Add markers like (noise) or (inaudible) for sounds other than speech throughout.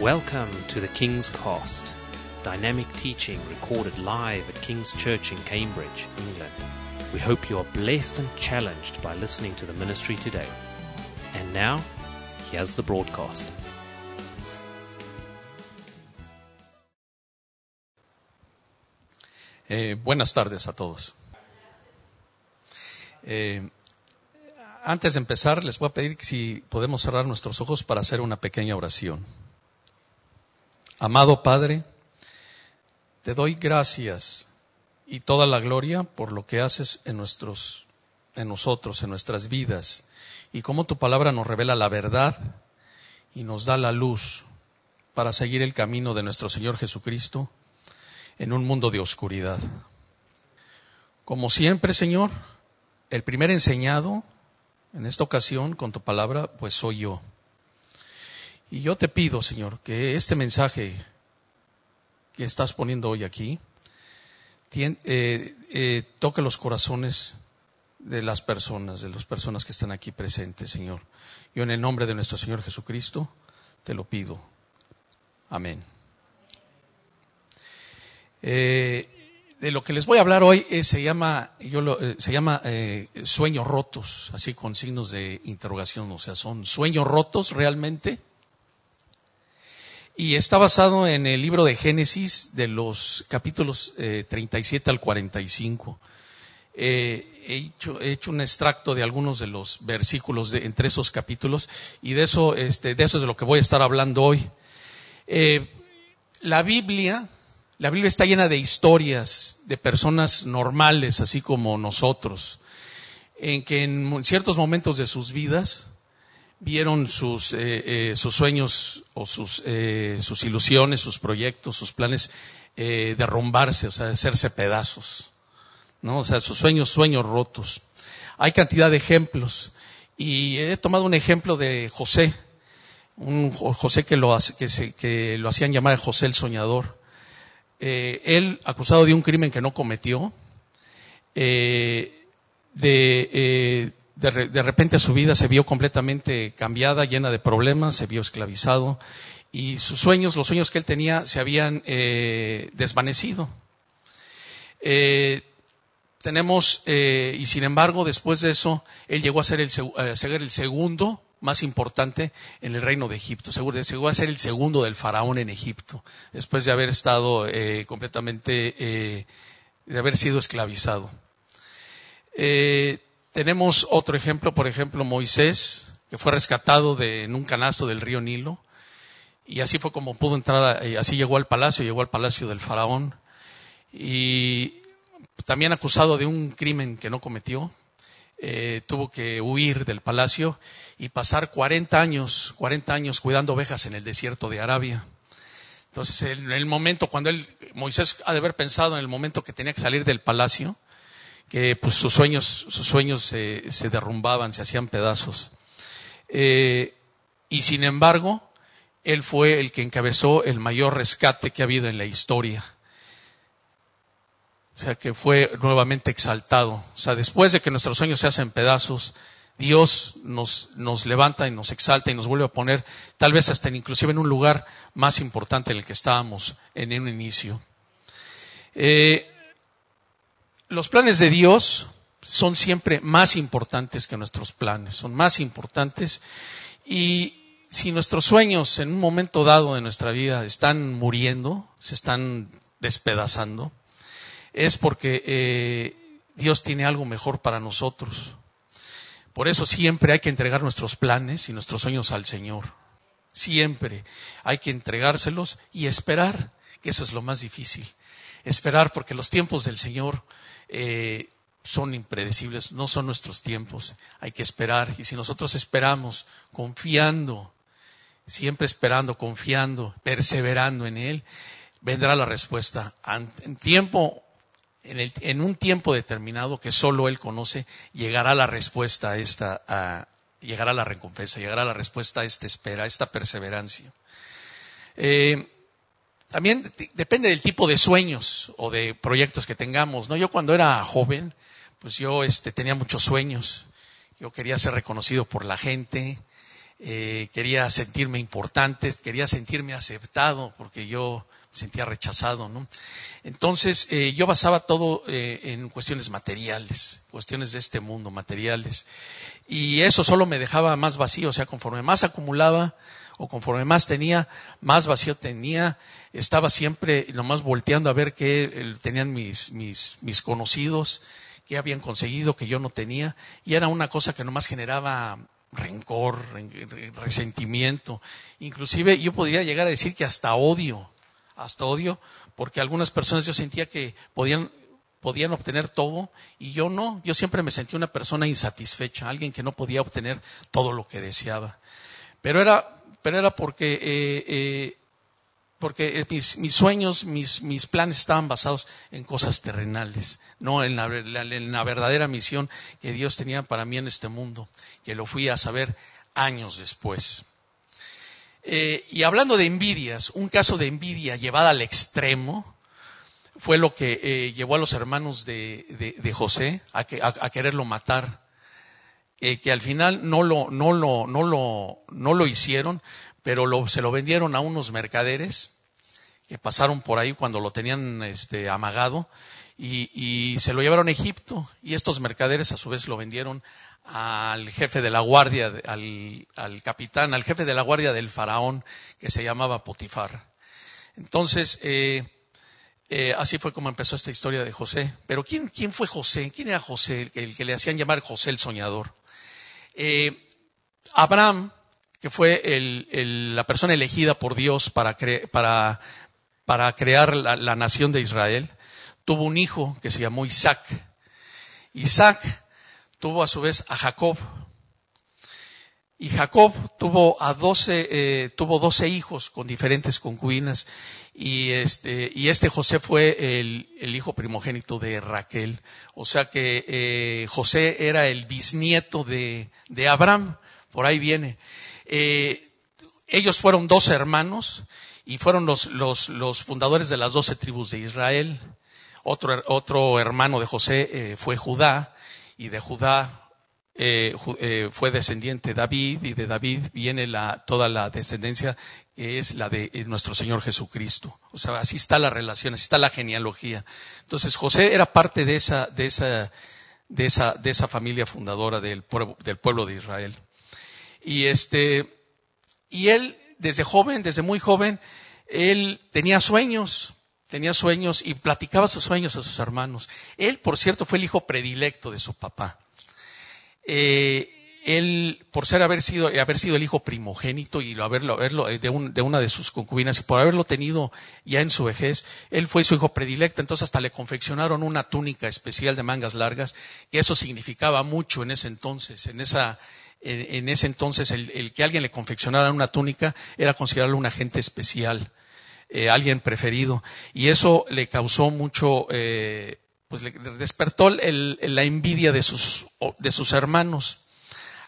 Welcome to the King's Cast, dynamic teaching recorded live at King's Church in Cambridge, England. We hope you are blessed and challenged by listening to the ministry today. And now, here's the broadcast. Eh, buenas tardes a todos. Eh, antes de empezar, les voy a pedir que si podemos cerrar nuestros ojos para hacer una pequeña oración. Amado Padre, te doy gracias y toda la gloria por lo que haces en nuestros, en nosotros, en nuestras vidas, y cómo tu palabra nos revela la verdad y nos da la luz para seguir el camino de nuestro Señor Jesucristo en un mundo de oscuridad. Como siempre, Señor, el primer enseñado en esta ocasión con tu palabra, pues soy yo. Y yo te pido, Señor, que este mensaje que estás poniendo hoy aquí eh, eh, toque los corazones de las personas, de las personas que están aquí presentes, Señor. Yo en el nombre de nuestro Señor Jesucristo te lo pido. Amén. Eh, de lo que les voy a hablar hoy se llama, yo lo- se llama sueños rotos, así con signos de interrogación, o sea, son sueños rotos realmente. Y está basado en el libro de Génesis de los capítulos eh, 37 al 45. Eh, he, hecho, he hecho un extracto de algunos de los versículos de, entre esos capítulos y de eso, este, de eso es de lo que voy a estar hablando hoy. Eh, la Biblia, la Biblia está llena de historias de personas normales, así como nosotros, en que en ciertos momentos de sus vidas vieron sus, eh, eh, sus sueños o sus, eh, sus ilusiones, sus proyectos, sus planes eh, derrumbarse, o sea, hacerse pedazos. ¿no? O sea, sus sueños, sueños rotos. Hay cantidad de ejemplos. Y he tomado un ejemplo de José, un Jo- José que lo, que, se- que lo hacían llamar José el soñador. Eh, él, acusado de un crimen que no cometió, eh, de, de, de repente su vida se vio completamente cambiada, llena de problemas, se vio esclavizado y sus sueños, los sueños que él tenía, se habían eh, desvanecido. Eh, tenemos, eh, y sin embargo, después de eso, él llegó a ser el, seg- a el segundo más importante en el reino de Egipto. Seguro, llegó a ser el segundo del faraón en Egipto, después de haber estado eh, completamente, eh, de haber sido esclavizado. Eh, tenemos otro ejemplo, por ejemplo, Moisés, que fue rescatado de, en un canasto del río Nilo, y así fue como pudo entrar, eh, así llegó al palacio, llegó al palacio del faraón, y también acusado de un crimen que no cometió, eh, tuvo que huir del palacio y pasar 40 años, 40 años cuidando ovejas en el desierto de Arabia. Entonces, en el momento cuando él, Moisés ha de haber pensado en el momento que tenía que salir del palacio, que pues sus sueños, sus sueños se, se derrumbaban, se hacían pedazos. Eh, y sin embargo, él fue el que encabezó el mayor rescate que ha habido en la historia. O sea, que fue nuevamente exaltado. O sea, después de que nuestros sueños se hacen pedazos, Dios nos, nos levanta y nos exalta y nos vuelve a poner, tal vez hasta en- inclusive en un lugar más importante en el que estábamos en un inicio. Eh, los planes de Dios son siempre más importantes que nuestros planes, son más importantes. Y si nuestros sueños en un momento dado de nuestra vida están muriendo, se están despedazando, es porque eh, Dios tiene algo mejor para nosotros. Por eso siempre hay que entregar nuestros planes y nuestros sueños al Señor. Siempre hay que entregárselos y esperar, que eso es lo más difícil. Esperar porque los tiempos del Señor eh, son impredecibles, no son nuestros tiempos. Hay que esperar y si nosotros esperamos confiando, siempre esperando, confiando, perseverando en Él, vendrá la respuesta. En tiempo, en, el- en un tiempo determinado que solo Él conoce, llegará la respuesta a esta, a- llegará la recompensa, llegará la respuesta a esta espera, a esta perseverancia. Eh, también de- depende del tipo de sueños o de proyectos que tengamos, ¿no? Yo cuando era joven, pues yo este, tenía muchos sueños. Yo quería ser reconocido por la gente, eh, quería sentirme importante, quería sentirme aceptado, porque yo me sentía rechazado, ¿no? Entonces, eh, yo basaba todo eh, en cuestiones materiales, cuestiones de este mundo, materiales. Y eso solo me dejaba más vacío, o sea, conforme más acumulaba o conforme más tenía, más vacío tenía. Estaba siempre nomás volteando a ver qué tenían mis, mis, mis conocidos, qué habían conseguido que yo no tenía. Y era una cosa que nomás generaba rencor, resentimiento. Inclusive yo podría llegar a decir que hasta odio, hasta odio, porque algunas personas yo sentía que podían, podían obtener todo y yo no. Yo siempre me sentí una persona insatisfecha, alguien que no podía obtener todo lo que deseaba. Pero era, pero era porque, eh, eh, porque mis, sueños, mis, mis planes estaban basados en cosas terrenales no en la, verdadera misión que Dios tenía para mí en este mundo, que lo fui a saber años después. Eh, y hablando de envidias, un caso de envidia llevada al extremo fue lo que llevó a los hermanos de, José a, quererlo matar, eh, que al final no lo, no lo, no lo, no lo hicieron, pero se lo vendieron a unos mercaderes que pasaron por ahí cuando lo tenían este, amagado y, se lo llevaron a Egipto y estos mercaderes a su vez lo vendieron al jefe de la guardia, al, capitán, al jefe de la guardia del faraón que se llamaba Potifar. Entonces, eh, eh, así fue como empezó esta historia de José. Pero ¿quién, quién fue José? ¿Quién era José? El, que le hacían llamar José el soñador. Eh, Abraham, que fue la persona elegida por Dios para, crear la nación de Israel, tuvo un hijo que se llamó Isaac. Isaac tuvo a su vez a Jacob. Y Jacob tuvo a doce, eh, tuvo doce hijos con diferentes concubinas. Y este, y este José fue el, hijo primogénito de Raquel. O sea que eh, José era el bisnieto de, de Abraham. Por ahí viene. Eh, ellos fueron dos hermanos y fueron los, los, los fundadores de las doce tribus de Israel. Otro, hermano de José eh, fue Judá, y de Judá eh, eh, fue descendiente David, y de David viene toda la descendencia que es la de nuestro Señor Jesucristo. O sea, así está la relación, así está la genealogía. Entonces, José era parte de esa, de esa, de esa, de esa familia fundadora del pueblo, del pueblo de Israel. Y este, y él, desde joven, desde muy joven, él tenía sueños, tenía sueños y platicaba sus sueños a sus hermanos. Él, por cierto, fue el hijo predilecto de su papá. Eh, él, por ser haber sido, haber sido el hijo primogénito y haberlo, haberlo eh, de, de, una de sus concubinas y por haberlo tenido ya en su vejez, él fue su hijo predilecto. Entonces hasta le confeccionaron una túnica especial de mangas largas, que eso significaba mucho en ese entonces. En esa, en, ese entonces el, el, que alguien le confeccionara una túnica era considerarlo un agente especial. Eh, alguien preferido. Y eso le causó mucho, eh, pues le despertó la envidia de sus, de sus hermanos.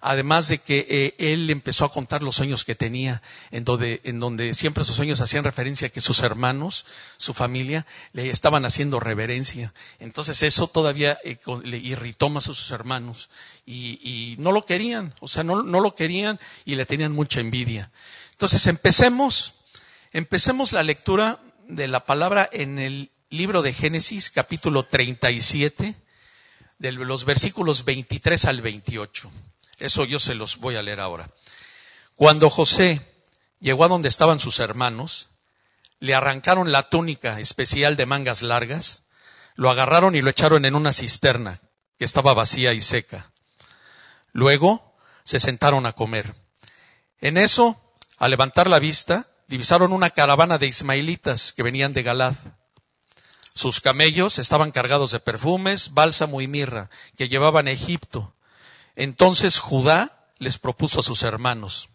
Además de que eh, él empezó a contar los sueños que tenía, en donde, en donde siempre sus sueños hacían referencia a que sus hermanos, su familia, le estaban haciendo reverencia. Entonces eso todavía le irritó más a sus hermanos y, y no lo querían, o sea, no, no lo querían y le tenían mucha envidia. Entonces empecemos Empecemos la lectura de la palabra en el libro de Génesis, capítulo 37, de los versículos 23 al 28. Eso yo se los voy a leer ahora. Cuando José llegó a donde estaban sus hermanos, le arrancaron la túnica especial de mangas largas, lo agarraron y lo echaron en una cisterna que estaba vacía y seca. Luego se sentaron a comer. En eso, al levantar la vista, divisaron una caravana de ismaelitas que venían de Galad. Sus camellos estaban cargados de perfumes, bálsamo y mirra que llevaban a Egipto. Entonces Judá les propuso a sus hermanos,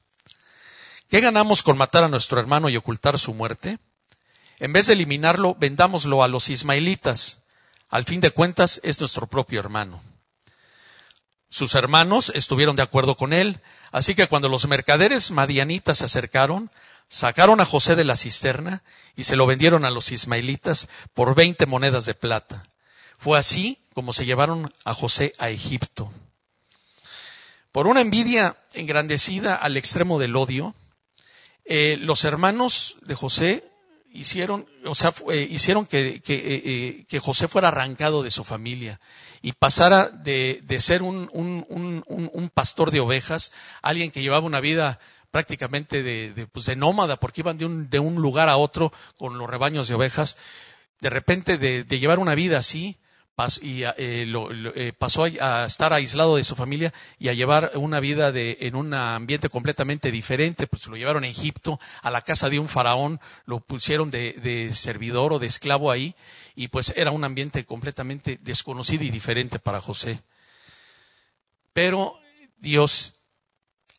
¿qué ganamos con matar a nuestro hermano y ocultar su muerte? En vez de eliminarlo, vendámoslo a los ismaelitas. Al fin de cuentas, es nuestro propio hermano. Sus hermanos estuvieron de acuerdo con él, así que cuando los mercaderes madianitas se acercaron, sacaron a José de la cisterna y se lo vendieron a los ismaelitas por veinte monedas de plata. Fue así como se llevaron a José a Egipto. Por una envidia engrandecida al extremo del odio, eh, los hermanos de José hicieron, o sea, eh, hicieron eh, que, José fuera arrancado de su familia y pasara de, ser un, pastor de ovejas, alguien que llevaba una vida prácticamente de, de, pues de nómada, porque iban de un, de un lugar a otro con los rebaños de ovejas, de repente de, de llevar una vida así, y eh, lo, eh, pasó a, estar aislado de su familia y a llevar una vida de, en un ambiente completamente diferente, pues lo llevaron a Egipto, a la casa de un faraón, lo pusieron de, de servidor o de esclavo ahí, y pues era un ambiente completamente desconocido y diferente para José. Pero Dios,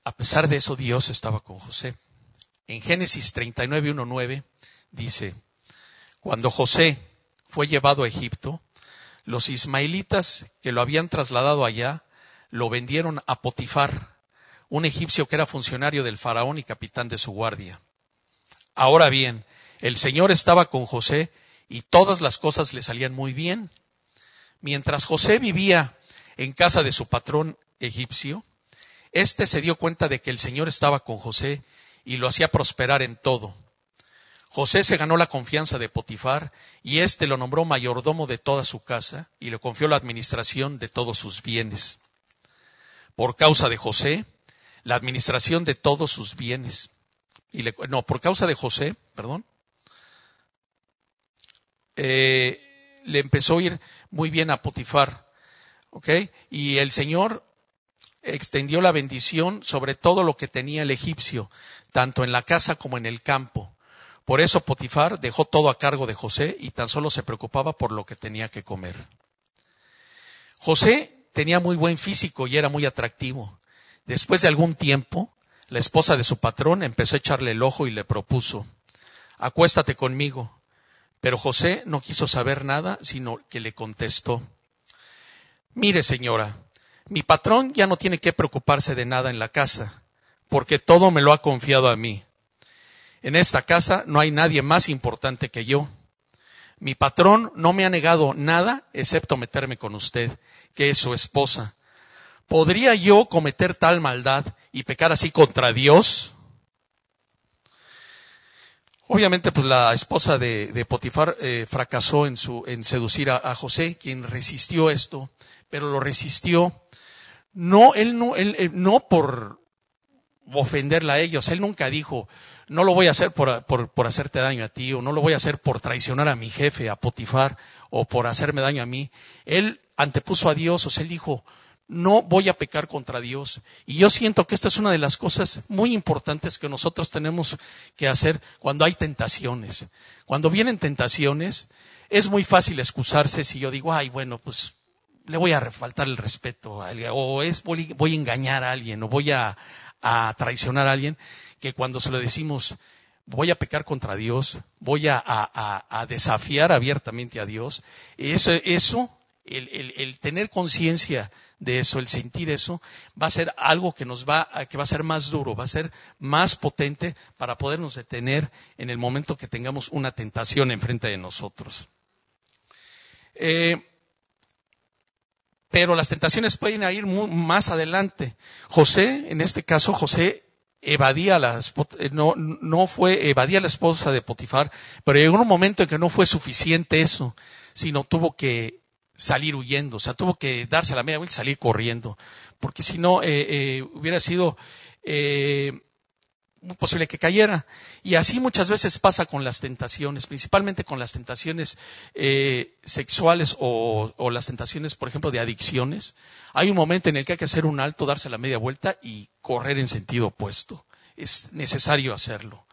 a pesar de eso, Dios estaba con José. En Génesis 39.1.9 dice, cuando José fue llevado a Egipto, los ismaelitas que lo habían trasladado allá lo vendieron a Potifar, un egipcio que era funcionario del faraón y capitán de su guardia. Ahora bien, el Señor estaba con José y todas las cosas le salían muy bien. Mientras José vivía en casa de su patrón egipcio, éste se dio cuenta de que el Señor estaba con José y lo hacía prosperar en todo. José se ganó la confianza de Potifar y éste lo nombró mayordomo de toda su casa y le confió la administración de todos sus bienes. Por causa de José, la administración de todos sus bienes. Y no, por causa de José, perdón, eh, le empezó a ir muy bien a Potifar. ¿Ok? Y el Señor extendió la bendición sobre todo lo que tenía el egipcio, tanto en la casa como en el campo por eso Potifar dejó todo a cargo de José y tan solo se preocupaba por lo que tenía que comer. José tenía muy buen físico y era muy atractivo. Después de algún tiempo, la esposa de su patrón empezó a echarle el ojo y le propuso, acuéstate conmigo. Pero José no quiso saber nada, sino que le contestó, mire señora, mi patrón ya no tiene que preocuparse de nada en la casa, porque todo me lo ha confiado a mí. En esta casa no hay nadie más importante que yo. Mi patrón no me ha negado nada excepto meterme con usted, que es su esposa. ¿Podría yo cometer tal maldad y pecar así contra Dios? Obviamente, pues la esposa de, Potifar eh, fracasó en, seducir a, José, quien resistió esto, pero lo resistió no, él no, él, no por ofenderla a ellos. Él nunca dijo, no lo voy a hacer por, por, hacerte daño a ti, o no lo voy a hacer por traicionar a mi jefe, a Potifar, o por hacerme daño a mí. Él antepuso a Dios, o sea, él dijo, no voy a pecar contra Dios. Y yo siento que esta es una de las cosas muy importantes que nosotros tenemos que hacer cuando hay tentaciones. Cuando vienen tentaciones, es muy fácil excusarse si yo digo, ay, bueno, pues le voy a faltar el respeto a alguien, o es voy, a engañar a alguien, o voy a, a traicionar a alguien que cuando se lo decimos, voy a pecar contra Dios, voy a, a, desafiar abiertamente a Dios, eso, eso el, el, tener conciencia de eso, el sentir eso, va a ser algo que nos va, que va a ser más duro, va a ser más potente para podernos detener en el momento que tengamos una tentación enfrente de nosotros. Eh, pero las tentaciones pueden ir más adelante. José, en este caso, José evadía la, eh, no, no fue, evadía la esposa de Potifar, pero llegó un momento en que no fue suficiente eso, sino tuvo que salir huyendo, o sea, tuvo que darse la media vuelta y salir corriendo, porque si no, eh, eh, hubiera sido muy posible que cayera. Y así muchas veces pasa con las tentaciones, principalmente con las tentaciones sexuales o, o, las tentaciones, por ejemplo, de adicciones. Hay un momento en el que hay que hacer un alto, darse la media vuelta y correr en sentido opuesto. Es necesario hacerlo.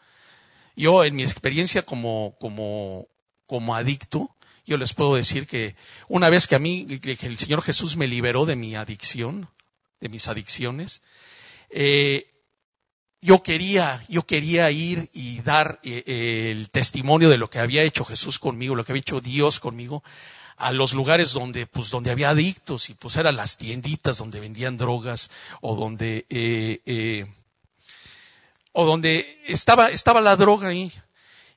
Yo, en mi experiencia como, como, como adicto, yo les puedo decir que una vez que a mí, el Señor Jesús me liberó de mi adicción, de mis adicciones, eh, yo quería, yo quería ir y dar eh, el testimonio de lo que había hecho Jesús conmigo, lo que había hecho Dios conmigo, a los lugares donde, pues, donde había adictos y pues eran las tienditas donde vendían drogas o donde, eh, eh, o donde estaba, estaba la droga ahí.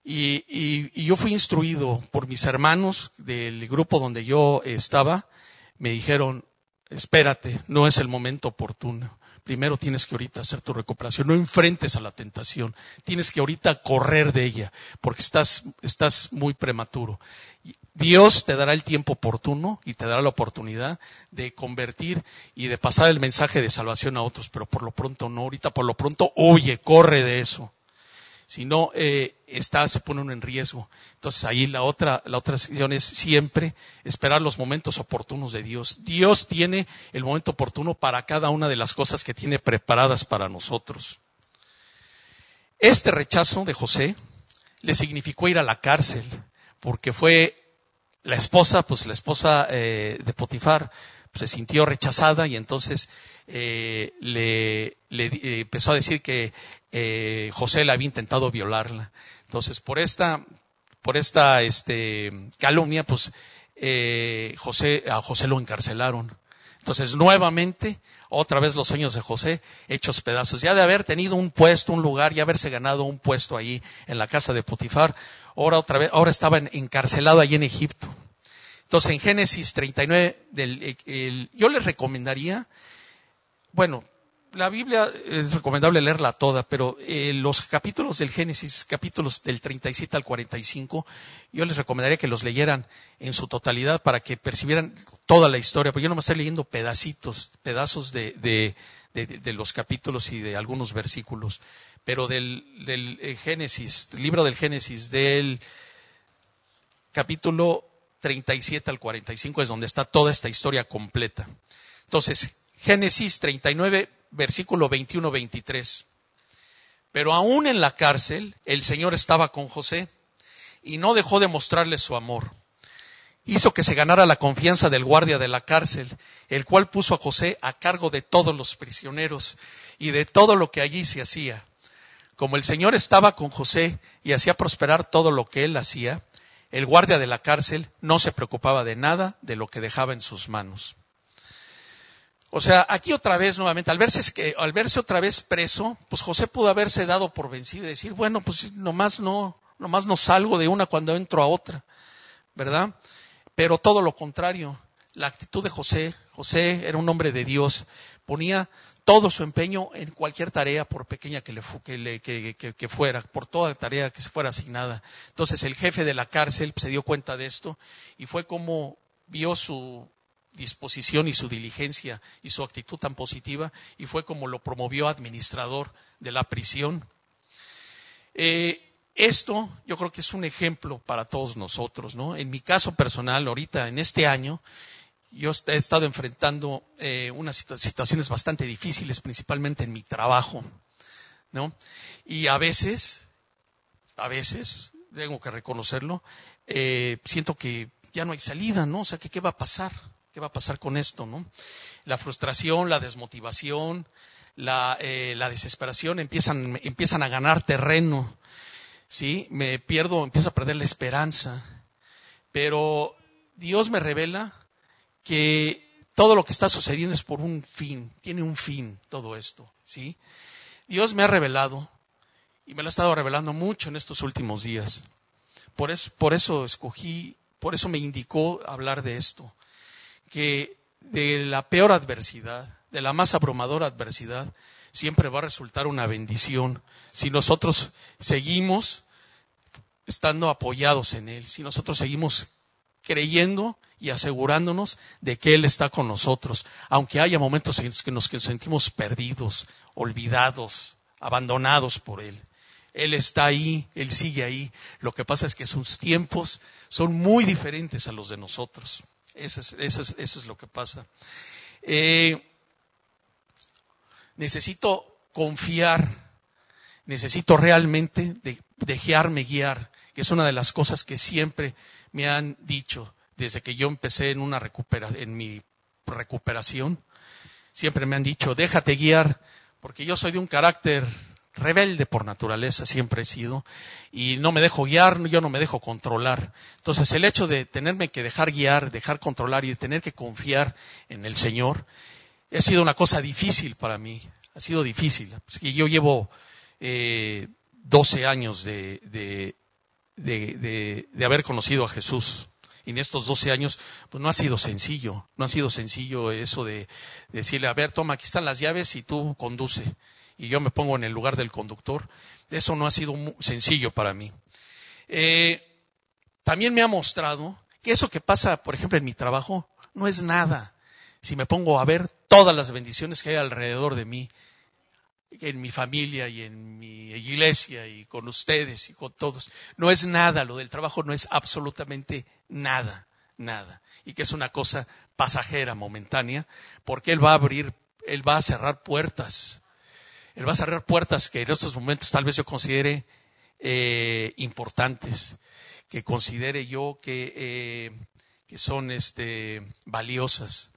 Y, y, y, yo fui instruido por mis hermanos del grupo donde yo estaba. Me dijeron, espérate, no es el momento oportuno. Primero tienes que ahorita hacer tu recuperación. No enfrentes a la tentación. Tienes que ahorita correr de ella, porque estás, estás muy prematuro. Dios te dará el tiempo oportuno y te dará la oportunidad de convertir y de pasar el mensaje de salvación a otros, pero por lo pronto no. Ahorita por lo pronto huye, corre de eso. Si no, eh, está, se pone uno en riesgo. Entonces ahí la otra, la otra sección es siempre esperar los momentos oportunos de Dios. Dios tiene el momento oportuno para cada una de las cosas que tiene preparadas para nosotros. Este rechazo de José le significó ir a la cárcel, porque fue la esposa, pues la esposa eh, de Potifar, se sintió rechazada y entonces eh, le, le eh, empezó a decir que eh, José le había intentado violarla. Entonces, por esta, por esta este, calumnia, pues eh, José, a José lo encarcelaron. Entonces, nuevamente, otra vez los sueños de José hechos pedazos. Ya de haber tenido un puesto, un lugar, ya haberse ganado un puesto ahí en la casa de Potifar, ahora otra vez, ahora estaba encarcelado allí en Egipto. Entonces, en Génesis 39, del, el, yo les recomendaría, bueno, la Biblia es recomendable leerla toda, pero eh, los capítulos del Génesis, capítulos del 37 al 45, yo les recomendaría que los leyeran en su totalidad para que percibieran toda la historia, porque yo no me estoy leyendo pedacitos, pedazos de, de, de, de, los capítulos y de algunos versículos, pero del, del eh, Génesis, libro del Génesis, del capítulo 37 al 45 es donde está toda esta historia completa. Entonces, Génesis 39, versículo 21-23. Pero aún en la cárcel, el Señor estaba con José y no dejó de mostrarle su amor. Hizo que se ganara la confianza del guardia de la cárcel, el cual puso a José a cargo de todos los prisioneros y de todo lo que allí se hacía. Como el Señor estaba con José y hacía prosperar todo lo que él hacía, el guardia de la cárcel no se preocupaba de nada de lo que dejaba en sus manos. O sea, aquí otra vez nuevamente, al verse, al verse otra vez preso, pues José pudo haberse dado por vencido y decir, bueno, pues nomás no, nomás no salgo de una cuando entro a otra, ¿verdad? Pero todo lo contrario, la actitud de José, José era un hombre de Dios, ponía todo su empeño en cualquier tarea, por pequeña que, le, que, fuera, por toda tarea que se fuera asignada. Entonces el jefe de la cárcel se dio cuenta de esto y fue como vio su disposición y su diligencia y su actitud tan positiva y fue como lo promovió administrador de la prisión. Eh, esto yo creo que es un ejemplo para todos nosotros, ¿no? En mi caso personal, ahorita, en este año, yo he estado enfrentando eh, unas situaciones bastante difíciles, principalmente en mi trabajo, ¿no? Y a veces, a veces, tengo que reconocerlo, eh, siento que ya no hay salida, ¿no? O sea, qué va a pasar, ¿Qué va a pasar con esto? ¿no? La frustración, la desmotivación, la, eh, la desesperación empiezan, empiezan a ganar terreno. ¿sí? Me pierdo, empiezo a perder la esperanza. Pero Dios me revela que todo lo que está sucediendo es por un fin, tiene un fin todo esto. ¿sí? Dios me ha revelado, y me lo ha estado revelando mucho en estos últimos días. Por eso, por eso escogí, por eso me indicó hablar de esto que de la peor adversidad, de la más abrumadora adversidad, siempre va a resultar una bendición si nosotros seguimos estando apoyados en Él, si nosotros seguimos creyendo y asegurándonos de que Él está con nosotros, aunque haya momentos en los que nos sentimos perdidos, olvidados, abandonados por Él. Él está ahí, Él sigue ahí. Lo que pasa es que sus tiempos son muy diferentes a los de nosotros. Eso es, eso es, eso es lo que pasa. Eh, necesito confiar, necesito realmente de, dejarme guiar, que es una de las cosas que siempre me han dicho desde que yo empecé en, una recupera, en mi recuperación. Siempre me han dicho, déjate guiar, porque yo soy de un carácter rebelde por naturaleza siempre he sido y no me dejo guiar, yo no me dejo controlar. Entonces el hecho de tenerme que dejar guiar, dejar controlar y de tener que confiar en el Señor ha sido una cosa difícil para mí, ha sido difícil. Yo llevo eh, 12 años de, de, de, de, haber conocido a Jesús y en estos 12 años, pues no ha sido sencillo, no ha sido sencillo eso de decirle, a ver, toma, aquí están las llaves y tú conduce, y yo me pongo en el lugar del conductor. Eso no ha sido sencillo para mí. Eh, también me ha mostrado que eso que pasa, por ejemplo, en mi trabajo, no es nada. Si me pongo a ver todas las bendiciones que hay alrededor de mí, en mi familia y en mi iglesia y con ustedes y con todos. No es nada, lo del trabajo no es absolutamente nada, nada. Y que es una cosa pasajera, momentánea, porque Él va a abrir, Él va a cerrar puertas. Él va a cerrar puertas que en estos momentos tal vez yo considere eh, importantes, que considere yo que, eh, que son este, valiosas,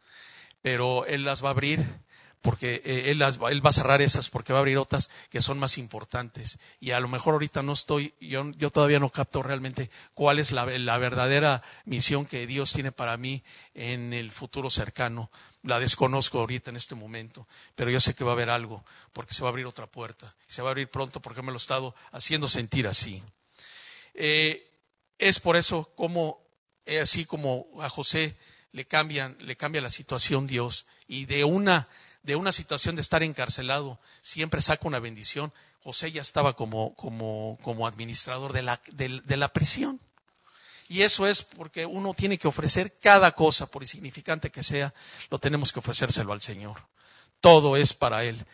pero Él las va a abrir porque eh, él, va a cerrar esas porque va a abrir otras que son más importantes. Y a lo mejor ahorita no estoy, yo, yo todavía no capto realmente cuál es la, la, verdadera misión que Dios tiene para mí en el futuro cercano. La desconozco ahorita en este momento, pero yo sé que va a haber algo, porque se va a abrir otra puerta. Se va a abrir pronto porque me lo he estado haciendo sentir así. Eh, es por eso como, eh, así como a José le cambian, le cambia la situación Dios y de una de una situación de estar encarcelado, siempre saca una bendición. José ya estaba como, como, como administrador de la, de, la prisión. Y eso es porque uno tiene que ofrecer cada cosa, por insignificante que sea, lo tenemos que ofrecérselo al Señor. Todo es para Él.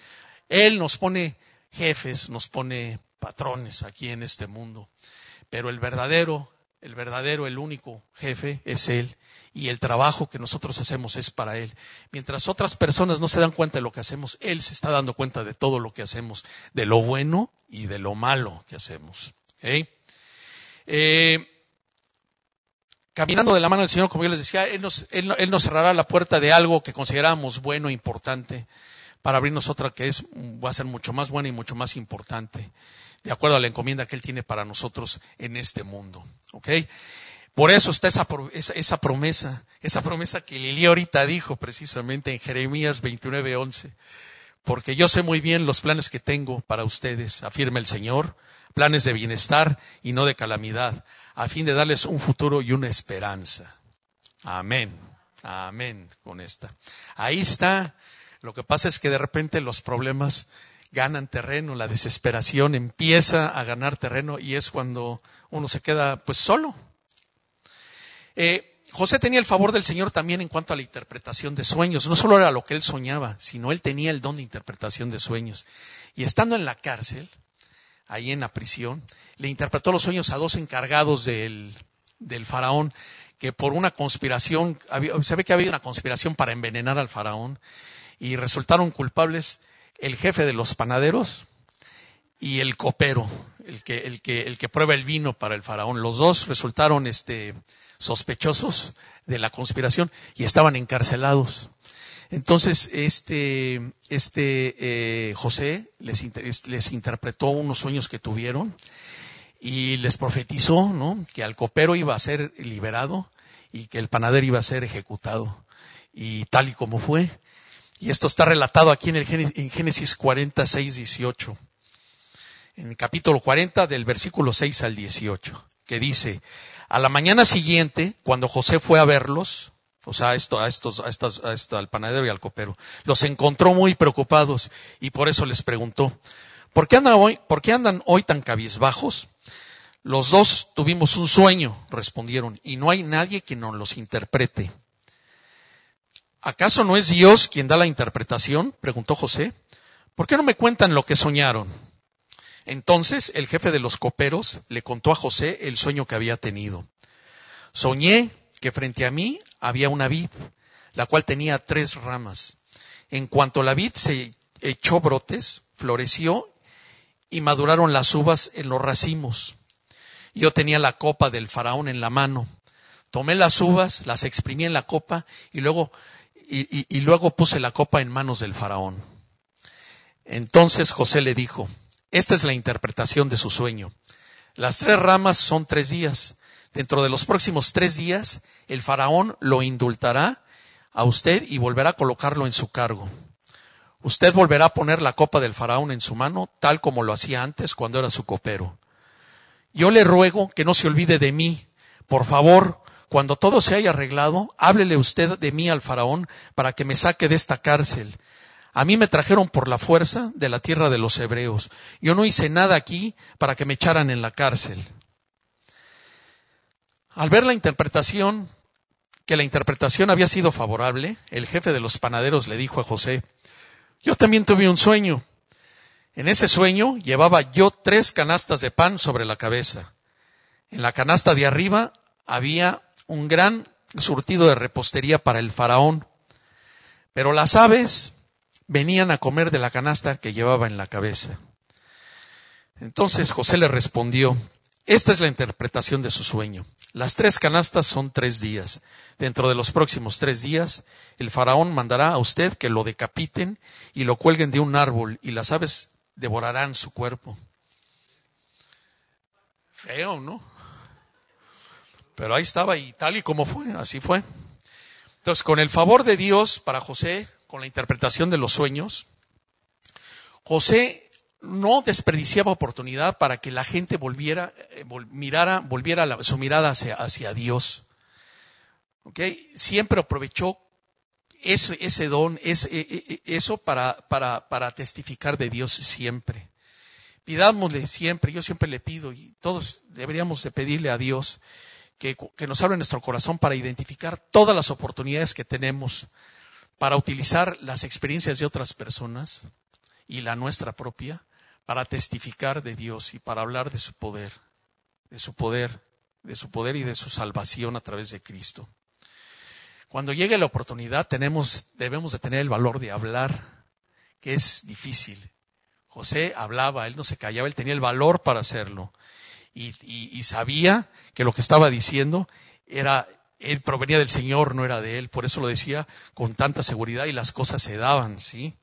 Él nos pone jefes, nos pone patrones aquí en este mundo. Pero el verdadero, el verdadero, el único jefe es Él y el trabajo que nosotros hacemos es para Él. Mientras otras personas no se dan cuenta de lo que hacemos, Él se está dando cuenta de todo lo que hacemos, de lo bueno y de lo malo que hacemos. Eh, caminando de la mano del Señor, como yo les decía, él nos, él, nos cerrará la puerta de algo que consideramos bueno e importante para abrirnos otra que es, va a ser mucho más buena y mucho más importante, de acuerdo a la encomienda que Él tiene para nosotros en este mundo. ¿Ok? Por eso está esa, esa, promesa, esa promesa que Lili ahorita dijo precisamente en Jeremías 29:11. Porque yo sé muy bien los planes que tengo para ustedes, afirma el Señor, planes de bienestar y no de calamidad, a fin de darles un futuro y una esperanza. Amén. Amén con esta. Ahí está. Lo que pasa es que de repente los problemas ganan terreno, la desesperación empieza a ganar terreno y es cuando uno se queda pues solo, eh, José tenía el favor del Señor también en cuanto a la interpretación de sueños. No solo era lo que él soñaba, sino él tenía el don de interpretación de sueños. Y estando en la cárcel, ahí en la prisión, le interpretó los sueños a dos encargados del, del faraón, que por una conspiración, se ve que había una conspiración para envenenar al faraón, y resultaron culpables el jefe de los panaderos y el copero, el que, el que, el que prueba el vino para el faraón. Los dos resultaron este, sospechosos de la conspiración y estaban encarcelados. Entonces, este, este eh, José les, les, interpretó unos sueños que tuvieron y les profetizó ¿no? que al copero iba a ser liberado y que el panadero iba a ser ejecutado. Y tal y como fue. Y esto está relatado aquí en, el, en Génesis 46, 18. En el capítulo 40 del versículo 6 al 18, que dice, a la mañana siguiente, cuando José fue a verlos, o sea, esto, a estos, a estos, a al panadero y al copero, los encontró muy preocupados y por eso les preguntó, ¿por qué andan hoy, por qué andan hoy tan cabizbajos? Los dos tuvimos un sueño, respondieron, y no hay nadie que nos los interprete. ¿Acaso no es Dios quien da la interpretación? preguntó José. ¿Por qué no me cuentan lo que soñaron? Entonces el jefe de los coperos le contó a José el sueño que había tenido. Soñé que frente a mí había una vid, la cual tenía tres ramas. En cuanto la vid se echó brotes, floreció y maduraron las uvas en los racimos. Yo tenía la copa del faraón en la mano. Tomé las uvas, las exprimí en la copa y luego, y, luego puse la copa en manos del faraón. Entonces José le dijo, esta es la interpretación de su sueño. Las tres ramas son tres días. Dentro de los próximos tres días, el faraón lo indultará a usted y volverá a colocarlo en su cargo. Usted volverá a poner la copa del faraón en su mano, tal como lo hacía antes cuando era su copero. Yo le ruego que no se olvide de mí. Por favor, Cuando todo se haya arreglado, háblele usted de mí al faraón para que me saque de esta cárcel. A mí me trajeron por la fuerza de la tierra de los hebreos. Yo no hice nada aquí para que me echaran en la cárcel. Al ver la interpretación, que la interpretación había sido favorable, el jefe de los panaderos le dijo a José, yo también tuve un sueño. En ese sueño llevaba yo tres canastas de pan sobre la cabeza. En la canasta de arriba había un gran surtido de repostería para el faraón, pero las aves venían a comer de la canasta que llevaba en la cabeza. Entonces José le respondió, esta es la interpretación de su sueño. Las tres canastas son tres días. Dentro de los próximos tres días, el faraón mandará a usted que lo decapiten y lo cuelguen de un árbol y las aves devorarán su cuerpo. Feo, ¿no? Pero ahí estaba y tal y como fue, así fue. Entonces, con el favor de Dios para José, con la interpretación de los sueños, José no desperdiciaba oportunidad para que la gente volviera, eh, mirara, volviera su mirada hacia, Dios. ¿Okay? Siempre aprovechó ese, ese don, ese, e, e, eso para, para, para testificar de Dios siempre. Pidámosle siempre, yo siempre le pido, y todos deberíamos de pedirle a Dios que, nos abra nuestro corazón para identificar todas las oportunidades que tenemos para utilizar las experiencias de otras personas y la nuestra propia para testificar de Dios y para hablar de su poder, de su poder, de su poder y de su salvación a través de Cristo. Cuando llegue la oportunidad tenemos, debemos de tener el valor de hablar, que es difícil. José hablaba, él no se callaba, él tenía el valor para hacerlo. Y, sabía que lo que estaba diciendo era, él provenía del Señor, no era de él. Por eso lo decía con tanta seguridad y las cosas se daban, ¿sí?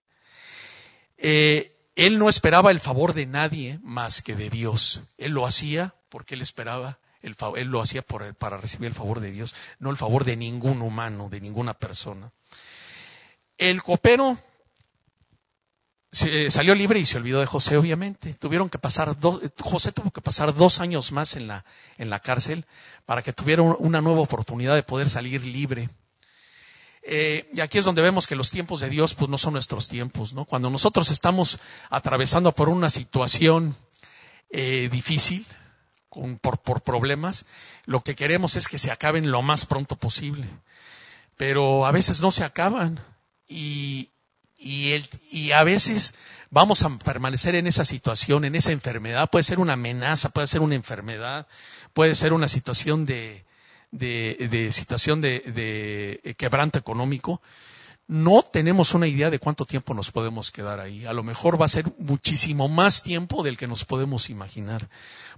Eh, él no esperaba el favor de nadie más que de Dios. Él lo hacía porque él esperaba el él lo hacía para recibir el favor de Dios, no el favor de ningún humano, de ninguna persona. El copero salió libre y se olvidó de José, obviamente. Tuvieron que pasar José tuvo que pasar dos años más en la, en la cárcel para que tuviera una nueva oportunidad de poder salir libre. Eh, y aquí es donde vemos que los tiempos de Dios pues no son nuestros tiempos, ¿no? Cuando nosotros estamos atravesando por una situación eh, difícil, por, por problemas, lo que queremos es que se acaben lo más pronto posible. Pero a veces no se acaban y, y, el, y a veces vamos a permanecer en esa situación, en esa enfermedad. Puede ser una amenaza, puede ser una enfermedad, puede ser una situación de, de, situación de, de quebranto económico, no tenemos una idea de cuánto tiempo nos podemos quedar ahí. A lo mejor va a ser muchísimo más tiempo del que nos podemos imaginar,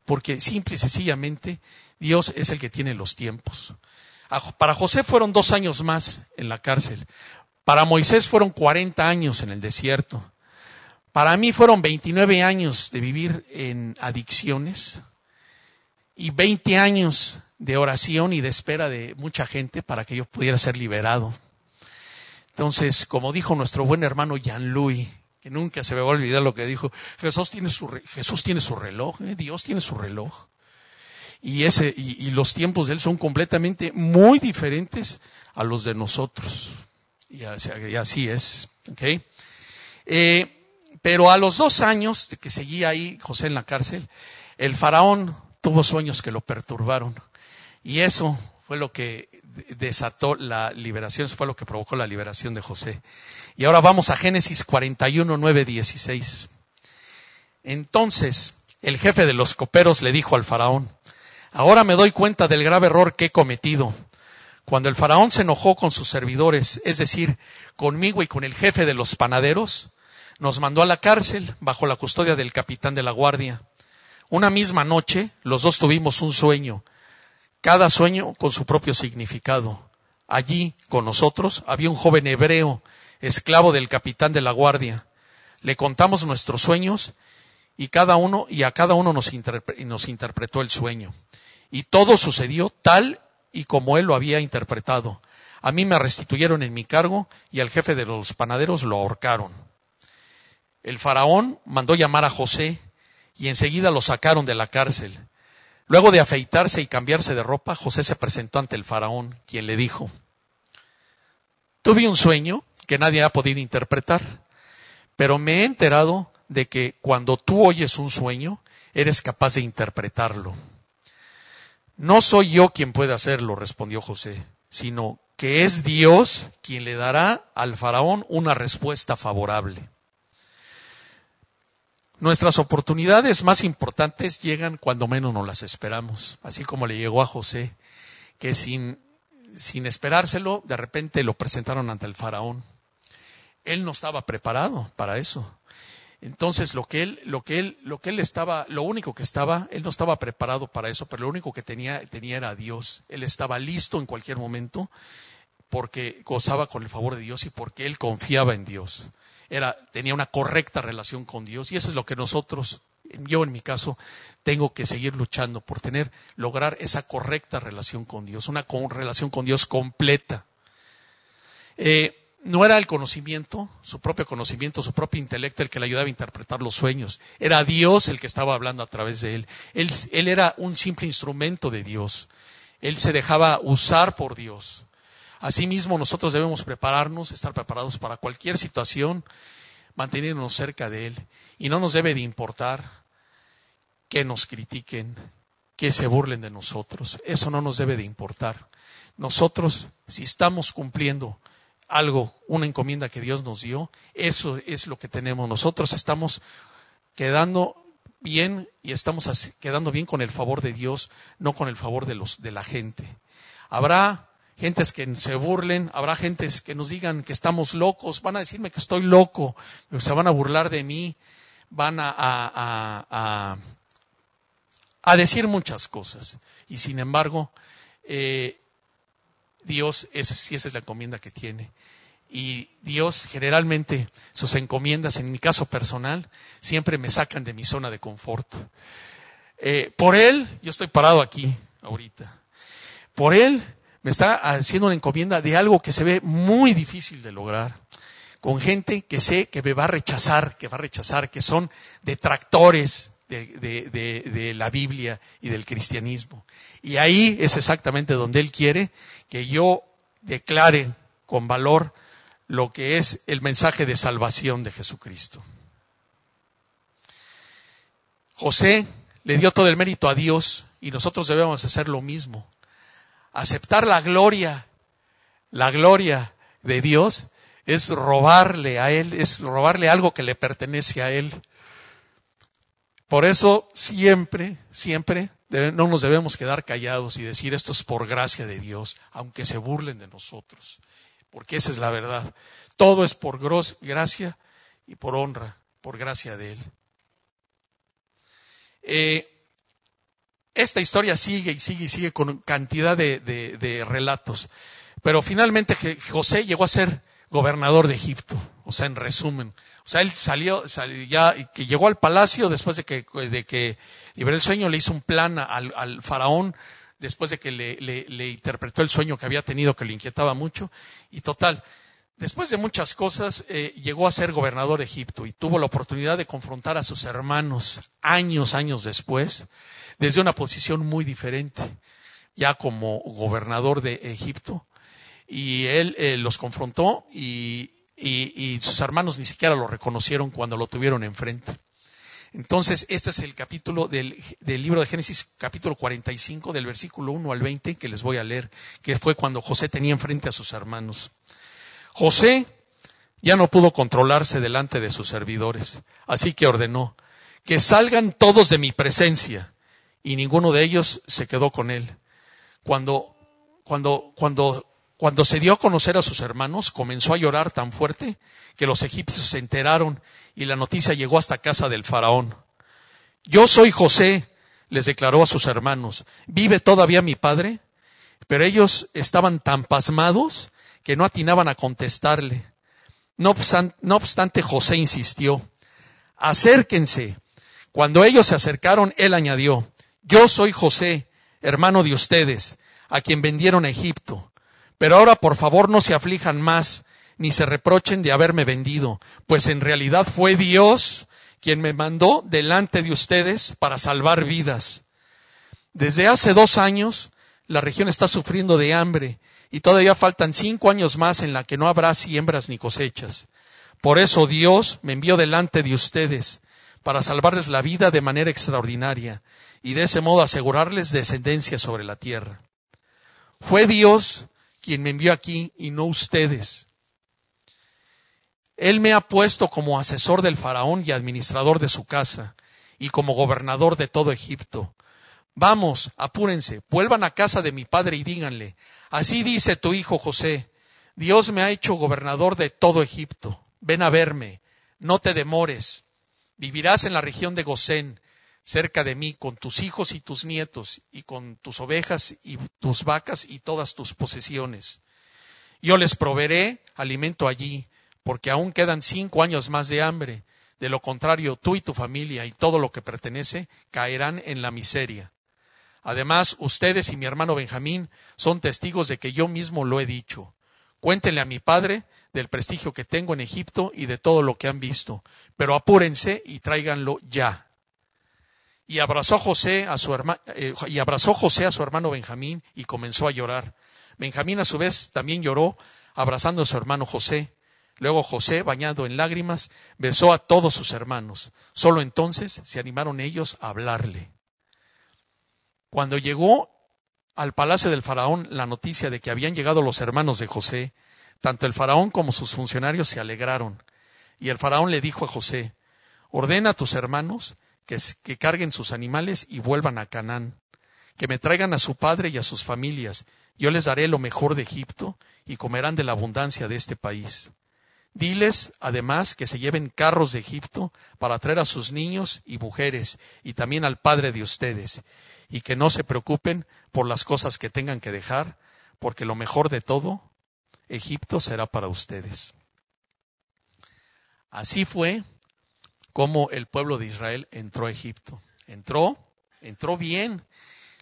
porque simple y sencillamente Dios es el que tiene los tiempos. Para José fueron dos años más en la cárcel. Para Moisés fueron 40 años en el desierto. Para mí fueron 29 años de vivir en adicciones y 20 años de oración y de espera de mucha gente para que yo pudiera ser liberado. Entonces, como dijo nuestro buen hermano Jean-Louis, que nunca se me va a olvidar lo que dijo, Jesús tiene su, Jesús tiene su reloj, ¿eh? Dios tiene su reloj. Y, ese, y, los tiempos de Él son completamente muy diferentes a los de nosotros. Y así, es. Eh, pero a los dos años de que seguía ahí José en la cárcel, el faraón tuvo sueños que lo perturbaron. Y eso fue lo que desató la liberación, eso fue lo que provocó la liberación de José. Y ahora vamos a Génesis 41, 9, 16. Entonces, el jefe de los coperos le dijo al faraón, ahora me doy cuenta del grave error que he cometido. Cuando el faraón se enojó con sus servidores, es decir, conmigo y con el jefe de los panaderos, nos mandó a la cárcel bajo la custodia del capitán de la guardia. Una misma noche, los dos tuvimos un sueño cada sueño con su propio significado. Allí, con nosotros, había un joven hebreo, esclavo del capitán de la guardia. Le contamos nuestros sueños y cada uno, y a cada uno nos, nos interpretó el sueño. Y todo sucedió tal y como él lo había interpretado. A mí me restituyeron en mi cargo y al jefe de los panaderos lo ahorcaron. El faraón mandó llamar a José y enseguida lo sacaron de la cárcel. Luego de afeitarse y cambiarse de ropa, José se presentó ante el faraón, quien le dijo, tuve un sueño que nadie ha podido interpretar, pero me he enterado de que cuando tú oyes un sueño, eres capaz de interpretarlo. No soy yo quien puede hacerlo, respondió José, sino que es Dios quien le dará al faraón una respuesta favorable. Nuestras oportunidades más importantes llegan cuando menos nos las esperamos, así como le llegó a José, que sin, sin esperárselo, de repente lo presentaron ante el faraón. Él no estaba preparado para eso. Entonces, lo que él, lo que él, lo que él estaba, lo único que estaba, él no estaba preparado para eso, pero lo único que tenía, tenía era a Dios. Él estaba listo en cualquier momento porque gozaba con el favor de Dios y porque él confiaba en Dios. Era, tenía una correcta relación con Dios y eso es lo que nosotros, yo en mi caso, tengo que seguir luchando por tener, lograr esa correcta relación con Dios, una relación con Dios completa. Eh, no era el conocimiento, su propio conocimiento, su propio intelecto el que le ayudaba a interpretar los sueños. Era Dios el que estaba hablando a través de él. Él, él era un simple instrumento de Dios. Él se dejaba usar por Dios. Asimismo, nosotros debemos prepararnos, estar preparados para cualquier situación, mantenernos cerca de Él. Y no nos debe de importar que nos critiquen, que se burlen de nosotros. Eso no nos debe de importar. Nosotros, si estamos cumpliendo algo, una encomienda que Dios nos dio, eso es lo que tenemos. Nosotros estamos quedando bien y estamos quedando bien con el favor de Dios, no con el favor de los de la gente. Habrá gentes que se burlen, habrá gentes que nos digan que estamos locos, van a decirme que estoy loco, se van a burlar de mí, van a, a, a, decir muchas cosas. Y sin embargo, eh, Dios, esa, esa es la encomienda que tiene. Y Dios generalmente sus encomiendas, en mi caso personal, siempre me sacan de mi zona de confort. Eh, por Él, yo estoy parado aquí ahorita. Por Él me está haciendo una encomienda de algo que se ve muy difícil de lograr, con gente que sé que me va a rechazar, que va a rechazar, que son detractores de, de, la Biblia y del cristianismo. Y ahí es exactamente donde Él quiere que yo declare con valor lo que es el mensaje de salvación de Jesucristo. José le dio todo el mérito a Dios y nosotros debemos hacer lo mismo aceptar la gloria, la gloria de Dios, es robarle a Él, es robarle algo que le pertenece a Él. Por eso siempre, siempre no nos debemos quedar callados y decir esto es por gracia de Dios, aunque se burlen de nosotros, porque esa es la verdad. Todo es por gracia y por honra, por gracia de Él. Eh, esta historia sigue y sigue y sigue con cantidad de, relatos. Pero finalmente José llegó a ser gobernador de Egipto. O sea, en resumen. O sea, él salió, ya, que llegó al palacio después de que, de que liberó el sueño, le hizo un plan al, faraón después de que le, interpretó el sueño que había tenido que le inquietaba mucho. Y total, después de muchas cosas, eh, llegó a ser gobernador de Egipto y tuvo la oportunidad de confrontar a sus hermanos años, años después desde una posición muy diferente, ya como gobernador de Egipto. Y él eh, los confrontó y, sus hermanos ni siquiera lo reconocieron cuando lo tuvieron enfrente. Entonces, este es el capítulo del, libro de Génesis, capítulo 45, del versículo 1 al 20, que les voy a leer, que fue cuando José tenía enfrente a sus hermanos. José ya no pudo controlarse delante de sus servidores, así que ordenó, que salgan todos de mi presencia y ninguno de ellos se quedó con él. Cuando, cuando, cuando, cuando se dio a conocer a sus hermanos, comenzó a llorar tan fuerte que los egipcios se enteraron y la noticia llegó hasta casa del faraón. Yo soy José, les declaró a sus hermanos. ¿Vive todavía mi padre? Pero ellos estaban tan pasmados que no atinaban a contestarle. No obstante, José insistió, acérquense. Cuando ellos se acercaron, él añadió, yo soy José, hermano de ustedes, a quien vendieron a Egipto. Pero ahora por favor no se aflijan más, ni se reprochen de haberme vendido, pues en realidad fue Dios quien me mandó delante de ustedes para salvar vidas. Desde hace dos años, la región está sufriendo de hambre y todavía faltan cinco años más en la que no habrá siembras ni cosechas. Por eso Dios me envió delante de ustedes para salvarles la vida de manera extraordinaria y de ese modo asegurarles descendencia sobre la tierra. Fue Dios quien me envió aquí y no ustedes. Él me ha puesto como asesor del faraón y administrador de su casa y como gobernador de todo Egipto. Vamos, apúrense, vuelvan a casa de mi padre y díganle, así dice tu hijo José, Dios me ha hecho gobernador de todo Egipto. Ven a verme, no te demores. Vivirás en la región de Gosén, cerca de mí, con tus hijos y tus nietos, y con tus ovejas y tus vacas y todas tus posesiones. Yo les proveeré alimento allí, porque aún quedan cinco años más de hambre. De lo contrario, tú y tu familia y todo lo que pertenece caerán en la miseria. Además, ustedes y mi hermano Benjamín son testigos de que yo mismo lo he dicho. Cuéntenle a mi padre del prestigio que tengo en Egipto y de todo lo que han visto, pero apúrense y tráiganlo ya. Y abrazó José a su hermano, eh, y abrazó José a su hermano Benjamín y comenzó a llorar. Benjamín a su vez también lloró, abrazando a su hermano José. Luego José, bañado en lágrimas, besó a todos sus hermanos. Solo entonces se animaron ellos a hablarle. Cuando llegó al palacio del faraón la noticia de que habían llegado los hermanos de José, tanto el faraón como sus funcionarios se alegraron. Y el faraón le dijo a José, ordena a tus hermanos que, carguen sus animales y vuelvan a Canaán, que me traigan a su padre y a sus familias. Yo les daré lo mejor de Egipto y comerán de la abundancia de este país. Diles, además, que se lleven carros de Egipto para traer a sus niños y mujeres y también al padre de ustedes, y que no se preocupen por las cosas que tengan que dejar, porque lo mejor de todo, Egipto será para ustedes. Así fue como el pueblo de Israel entró a Egipto. Entró, entró bien.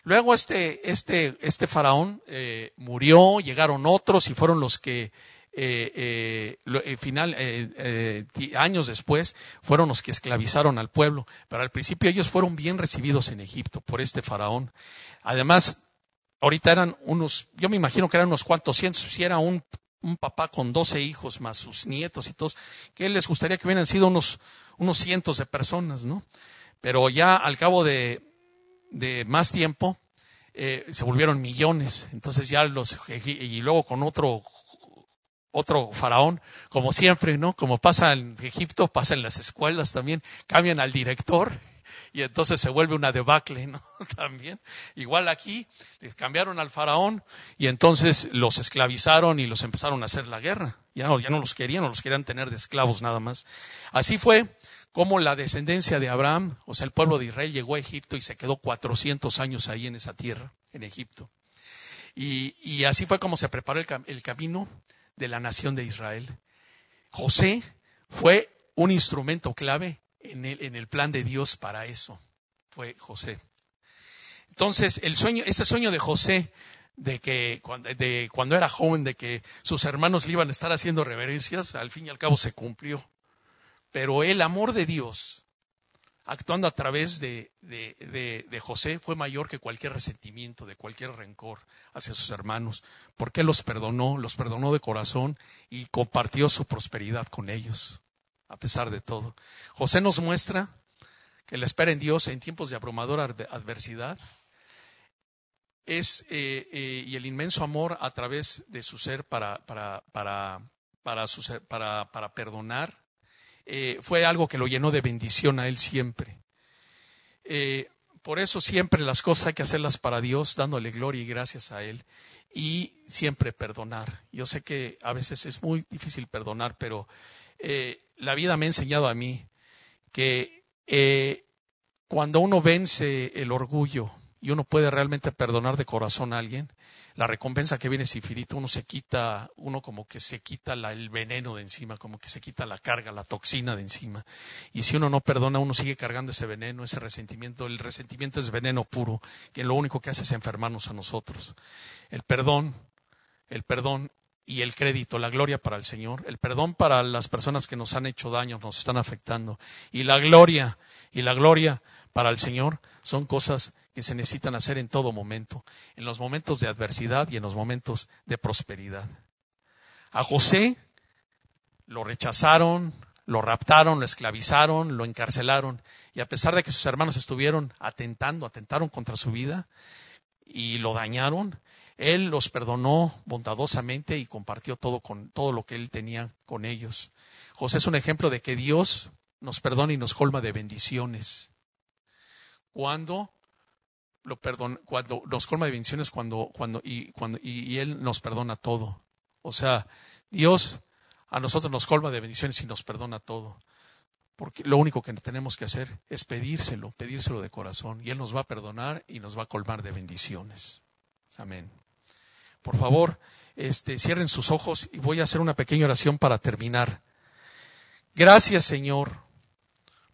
Luego este, este, este faraón eh, murió, llegaron otros y fueron los que eh, eh, eh, final, años después, fueron los que esclavizaron al pueblo. Pero al principio ellos fueron bien recibidos en Egipto por este faraón. Además, ahorita eran unos, yo me imagino que eran unos cuantos cientos, si era un, un papá con doce hijos más sus nietos y todos, que les gustaría que hubieran sido unos, unos cientos de personas, ¿no? Pero ya al cabo de, de más tiempo, se volvieron millones. Entonces ya los, y luego con otro otro faraón, como siempre, ¿no? Como pasa en Egipto, pasa en las escuelas también, cambian al director y entonces se vuelve una debacle, ¿no? (laughs) También. Igual aquí, les cambiaron al faraón y entonces los esclavizaron y los empezaron a hacer la guerra. Ya no, ya no los querían, no los querían tener de esclavos nada más. Así fue como la descendencia de Abraham, o sea, el pueblo de Israel llegó a Egipto y se quedó 400 años ahí en esa tierra, en Egipto. Y, y así fue como se preparó el, el camino de la nación de Israel. José fue un instrumento clave en el, en el plan de Dios para eso. Fue José. Entonces, el sueño, ese sueño de José de que de cuando era joven, de que sus hermanos le iban a estar haciendo reverencias, al fin y al cabo se cumplió. Pero el amor de Dios actuando a través de, de, José fue mayor que cualquier resentimiento, de cualquier rencor hacia sus hermanos, porque los perdonó, los perdonó de corazón y compartió su prosperidad con ellos, a pesar de todo. José nos muestra que la espera en Dios en tiempos de abrumadora adversidad es eh, eh, y el inmenso amor a través de su ser para, para, para, para, para perdonar eh, fue algo que lo llenó de bendición a él siempre. Eh, por eso siempre las cosas hay que hacerlas para Dios, dándole gloria y gracias a Él y siempre perdonar. Yo sé que a veces es muy difícil perdonar, pero eh, la vida me ha enseñado a mí que cuando uno vence el orgullo y uno puede realmente perdonar de corazón a alguien, la recompensa que viene es infinita, uno se quita, uno como que se quita el veneno de encima, como que se quita la carga, la toxina de encima. Y si uno no perdona, uno sigue cargando ese veneno, ese resentimiento. El resentimiento es veneno puro, que lo único que hace es enfermarnos a nosotros. El perdón, el perdón y el crédito, la gloria para el Señor, el perdón para las personas que nos han hecho daño, nos están afectando, y la gloria, y la gloria para el Señor son cosas que se necesitan hacer en todo momento, en los momentos de adversidad y en los momentos de prosperidad. A José lo rechazaron, lo raptaron, lo esclavizaron, lo encarcelaron, y a pesar de que sus hermanos estuvieron atentando, atentaron contra su vida y lo dañaron, él los perdonó bondadosamente y compartió todo con todo lo que él tenía con ellos. José es un ejemplo de que Dios nos perdona y nos colma de bendiciones. Cuando lo perdona, cuando nos colma de bendiciones cuando, cuando, y, cuando, y, Él nos perdona todo. O sea, Dios a nosotros nos colma de bendiciones y nos perdona todo. Porque lo único que tenemos que hacer es pedírselo, pedírselo de corazón. Y Él nos va a perdonar y nos va a colmar de bendiciones. Amén. Por favor, este, cierren sus ojos y voy a hacer una pequeña oración para terminar. Gracias, Señor,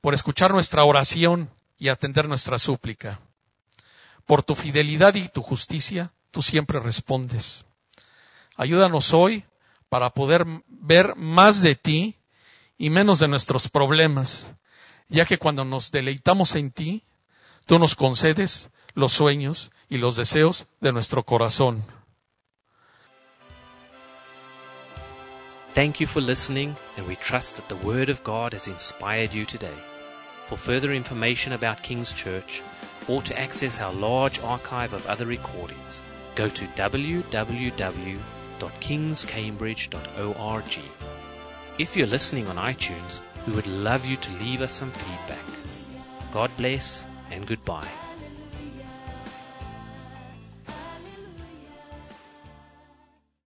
por escuchar nuestra oración y atender nuestra súplica. Por tu fidelidad y tu justicia, tú siempre respondes. Ayúdanos hoy para poder ver más de ti y menos de nuestros problemas, ya que cuando nos deleitamos en ti, tú nos concedes los sueños y los deseos de nuestro corazón. Thank you for listening, and we trust that the Word of God has inspired you today. For further information about King's Church, or to access our large archive of other recordings, go to www.kingscambridge.org. If you're listening on iTunes, we would love you to leave us some feedback. God bless and goodbye.